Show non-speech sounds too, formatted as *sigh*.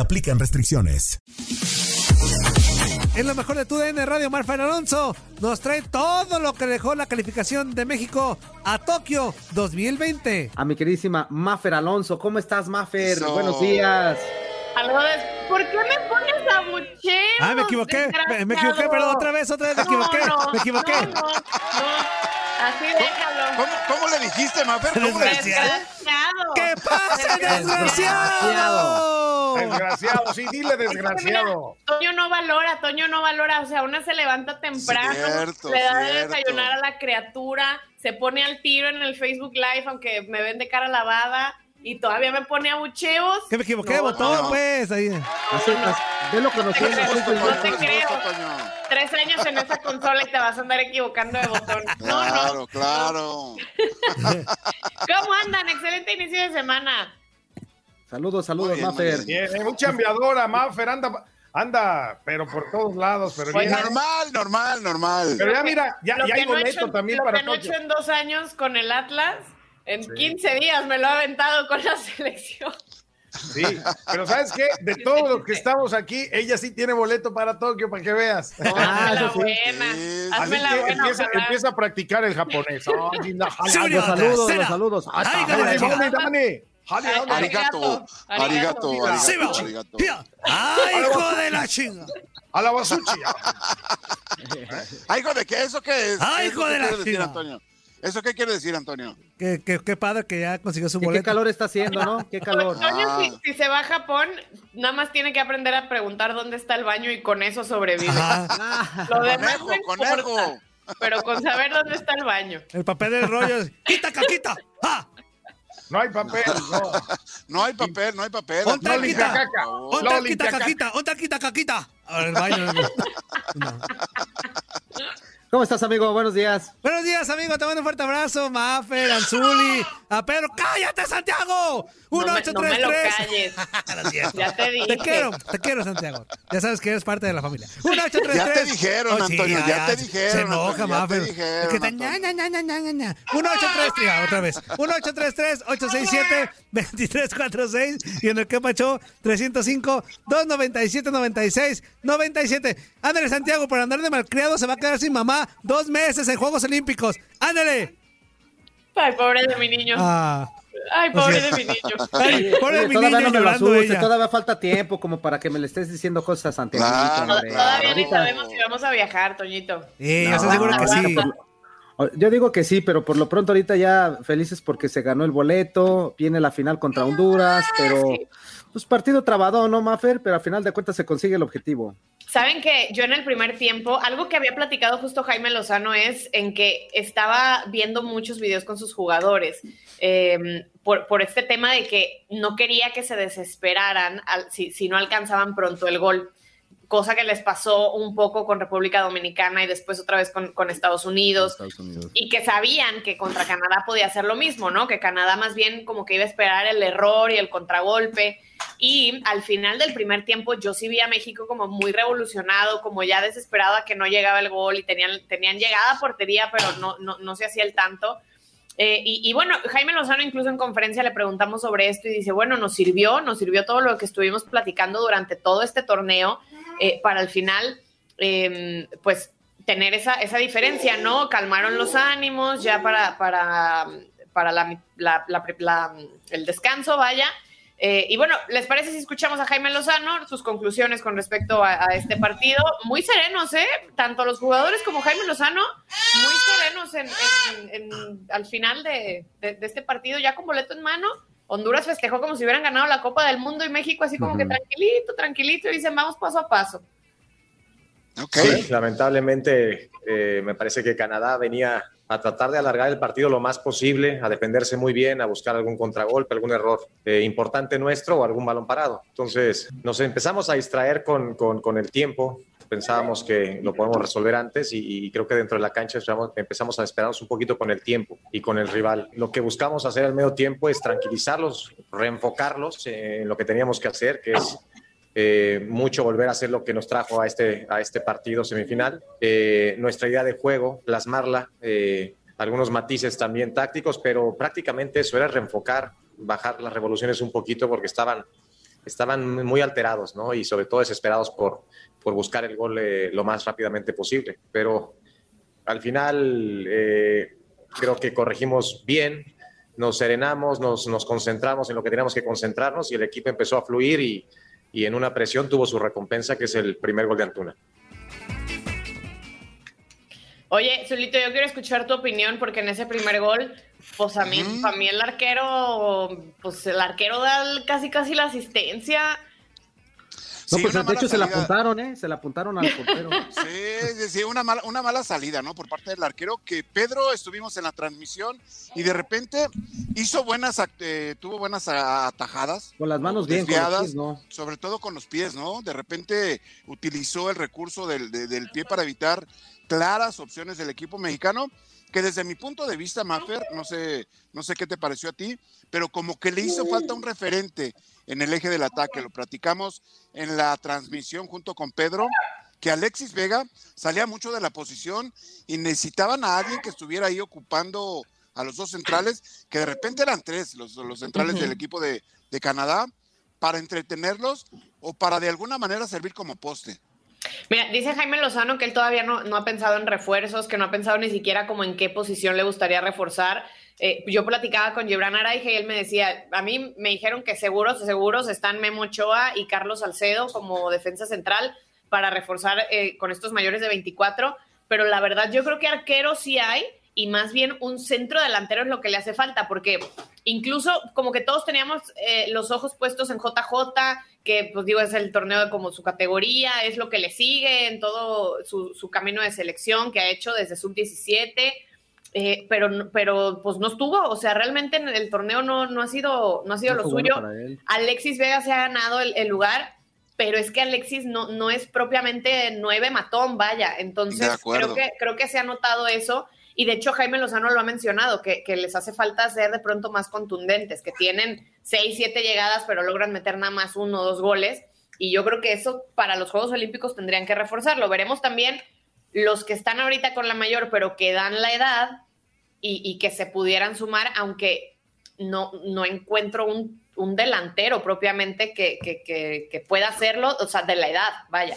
aplican restricciones. En lo mejor de tu DN Radio, Marfan Alonso nos trae todo lo que dejó la calificación de México a Tokio 2020. A mi queridísima Mafer Alonso, ¿cómo estás, Mafer? Buenos días. ¿Por qué me pones a bucheo? Ah, me equivoqué, me, me, equivoqué, perdón, otra vez, otra vez me equivoqué, me equivoqué. No, no, Así déjalo. ¿Cómo, cómo le dijiste, Mafer? ¿Cómo desgraciado. ¿Qué pasa, desgraciado? Desgraciado, sí, dile desgraciado. Es que mira, Toño no valora, Toño no valora, o sea, una se levanta temprano, Cierto, le da de desayunar a la criatura, se pone al tiro en el Facebook Live, aunque me ven de cara lavada, y todavía me pone abucheos. Que me equivoqué de No, botón, no. pues. Ahí. Así, así, velo conociendo. No te creo, no te Gusto, creo. Toño. Tres años en esa consola y te vas a andar equivocando de botón. No, Claro, no. claro. ¿Cómo andan? Excelente inicio de semana. Saludos, saludos, Mafer. Eh, un chambeadora, Maffer, anda, anda, pero por todos lados, pero. Oigan. Normal, normal, normal. Pero ya mira, ya, Lo ya que hay no he boleto hecho- también lo para que no he hecho en dos años con el Atlas, en Sí. 15 días me lo ha aventado con la *laughs* selección. Sí, pero ¿sabes qué? De todos los que estamos aquí, ella sí tiene boleto para Tokio, para que veas. Ah, *laughs* Hazme la sí. buena. Sí. Así Hazme la que buena. empieza, a practicar el japonés. *laughs* Ah, Sí, Los saludos, los saludos. Ah, Ay, Dani, Arigato, arigato, Arigato. Arigato, arigato. ¡Ay, hijo de la chinga! A la basuchi. Ay, hijo de qué, ¿eso qué es? Ay, ¿Eso hijo de la quiere decir, chiva. Antonio? ¿Eso qué quiere decir, Antonio? Qué, qué, qué padre que ya consiguió su ¿Qué, qué boleto. calor está haciendo, no? Qué calor. Toño, Ah. si, si se va a Japón, nada más tiene que aprender a preguntar dónde está el baño y con eso sobrevive. Ah, Lo demás Conejo, no importa, conejo. pero con saber dónde está el baño. El papel del rollo. es, ¡Quita, caquita! ¡Ah! No hay papel, no. *laughs* No hay papel, no hay papel. Ponte No el limpia quita. caca. Ponte No el quita, limpia caca. caquita. El quita, caquita. A ver, el baño. *laughs* No. ¿Cómo estás, amigo? Buenos días. Buenos días, amigo. Te mando un fuerte abrazo. Mafer, Anzuli, a Pedro. ¡Cállate, Santiago! No me, no me lo 1833. calles. *laughs* Ya te dije. Te quiero, te quiero, Santiago. Ya sabes que eres parte de la familia. 1833. Ya te dijeron, Antonio, ya te dijeron, Se enoja, ya Mafer. te dijeron, Es que está ña, ña, ña, ña, ña, ña, ña. 1833, ya, otra vez. 1833-867-2346 y en el que pachó 305-297-96-97. Ándale, Santiago, por andar de malcriado se va a quedar sin mamá dos meses en Juegos Olímpicos. Ándale. Ay, pobre de mi niño. Ah. Ay, pobre de mi niño. *laughs* Ay, pobre Oye, mi todavía niño no me asustes, ella. todavía falta tiempo como para que me le estés diciendo cosas a Santiago. Claro, hombre. Todavía ni sabemos si vamos a viajar, Toñito. Sí, yo estoy seguro que sí. Yo digo que sí, pero por lo pronto ahorita ya felices porque se ganó el boleto, viene la final contra Honduras, pero pues partido trabado, ¿no, Mafer? Pero al final de cuentas se consigue el objetivo. Saben que yo en el primer tiempo, algo que había platicado justo Jaime Lozano es en que estaba viendo muchos videos con sus jugadores eh, por, por este tema de que no quería que se desesperaran al- si, si no alcanzaban pronto el gol, cosa que les pasó un poco con República Dominicana y después otra vez con, con Estados Unidos Estados Unidos. y que sabían que contra Canadá podía hacer lo mismo, ¿no? Que Canadá más bien como que iba a esperar el error y el contragolpe. Y al final del primer tiempo yo sí vi a México como muy revolucionado, como ya desesperado a que no llegaba el gol y tenían, tenían llegada a portería, pero no, no, no se hacía el tanto. Eh, y, bueno, Jaime Lozano incluso en conferencia le preguntamos sobre esto y dice, bueno, nos sirvió, nos sirvió todo lo que estuvimos platicando durante todo este torneo eh, para al final, eh, pues tener esa, esa diferencia, ¿no? Calmaron los ánimos ya para, para, para la, la- la- la- el descanso, vaya. Eh, y bueno, ¿les parece si escuchamos a Jaime Lozano, sus conclusiones con respecto a, a este partido? Muy serenos, ¿eh? Tanto los jugadores como Jaime Lozano, muy serenos en, en- en- al final de, de- de este partido, ya con boleto en mano. Honduras festejó como si hubieran ganado la Copa del Mundo y México así como que tranquilito, tranquilito, y dicen, vamos paso a paso. Ok. Sí, lamentablemente eh, me parece que Canadá venía a tratar de alargar el partido lo más posible, a defenderse muy bien, a buscar algún contragolpe, algún error eh, importante nuestro o algún balón parado. Entonces nos empezamos a distraer con, con, el tiempo, pensábamos que lo podemos resolver antes y, creo que dentro de la cancha empezamos a esperarnos un poquito con el tiempo y con el rival. Lo que buscamos hacer al medio tiempo es tranquilizarlos, reenfocarlos en lo que teníamos que hacer, que es eh, mucho volver a hacer lo que nos trajo a este, a este partido semifinal. Eh, nuestra idea de juego, plasmarla, eh, algunos matices también tácticos, pero prácticamente eso era reenfocar, bajar las revoluciones un poquito porque estaban, estaban muy alterados ¿no? y sobre todo desesperados por, por buscar el gol lo más rápidamente posible. Pero al final creo que corregimos bien, nos serenamos, nos, nos concentramos en lo que teníamos que concentrarnos y el equipo empezó a fluir y y en una presión tuvo su recompensa, que es el primer gol de Antuna. Oye, Zulito, yo quiero escuchar tu opinión porque en ese primer gol, pues a mí, a mí el arquero, pues el arquero da casi casi la asistencia no, pues de hecho se la apuntaron, ¿eh? Se la apuntaron al portero. *laughs* Sí, sí, una mala, una mala salida, ¿no? Por parte del arquero, que Pedro estuvimos en la transmisión y de repente hizo buenas, eh, tuvo buenas atajadas. Con las manos bien, con ¿no? Sobre todo con los pies, ¿no? De repente utilizó el recurso del, del pie para evitar claras opciones del equipo mexicano que desde mi punto de vista, Maffer, no sé, no sé qué te pareció a ti, pero como que le hizo falta un referente en el eje del ataque. Lo platicamos en la transmisión junto con Pedro, que Alexis Vega salía mucho de la posición y necesitaban a alguien que estuviera ahí ocupando a los dos centrales, que de repente eran tres los, los centrales del equipo de, de Canadá, para entretenerlos o para de alguna manera servir como poste. Mira, dice Jaime Lozano que él todavía no, ha pensado en refuerzos, que no ha pensado ni siquiera como en qué posición le gustaría reforzar. Eh, yo platicaba con Gibran Araige y él me decía, a mí me dijeron que seguros, seguros están Memo Ochoa y Carlos Salcedo como defensa central para reforzar eh, con estos mayores de 24, pero la verdad yo creo que arquero sí hay y más bien un centro delantero es lo que le hace falta, porque incluso como que todos teníamos eh, los ojos puestos en JJ, que pues digo es el torneo de como su categoría, es lo que le sigue en todo su, su camino de selección que ha hecho desde sub-17 eh, pero, pero pues no estuvo, o sea, realmente en el torneo no, no ha sido, no ha sido lo suyo. Alexis Vega se ha ganado el, lugar, pero es que Alexis no, no es propiamente nueve matón, vaya. Entonces, creo que, creo que se ha notado eso. Y de hecho, Jaime Lozano lo ha mencionado, que, que, les hace falta ser de pronto más contundentes, que tienen seis, siete llegadas, pero logran meter nada más uno o dos goles. Y yo creo que eso para los Juegos Olímpicos tendrían que reforzarlo. Veremos también los que están ahorita con la mayor, pero que dan la edad y, que se pudieran sumar, aunque no, no encuentro un, delantero propiamente que, pueda hacerlo, o sea, de la edad, vaya.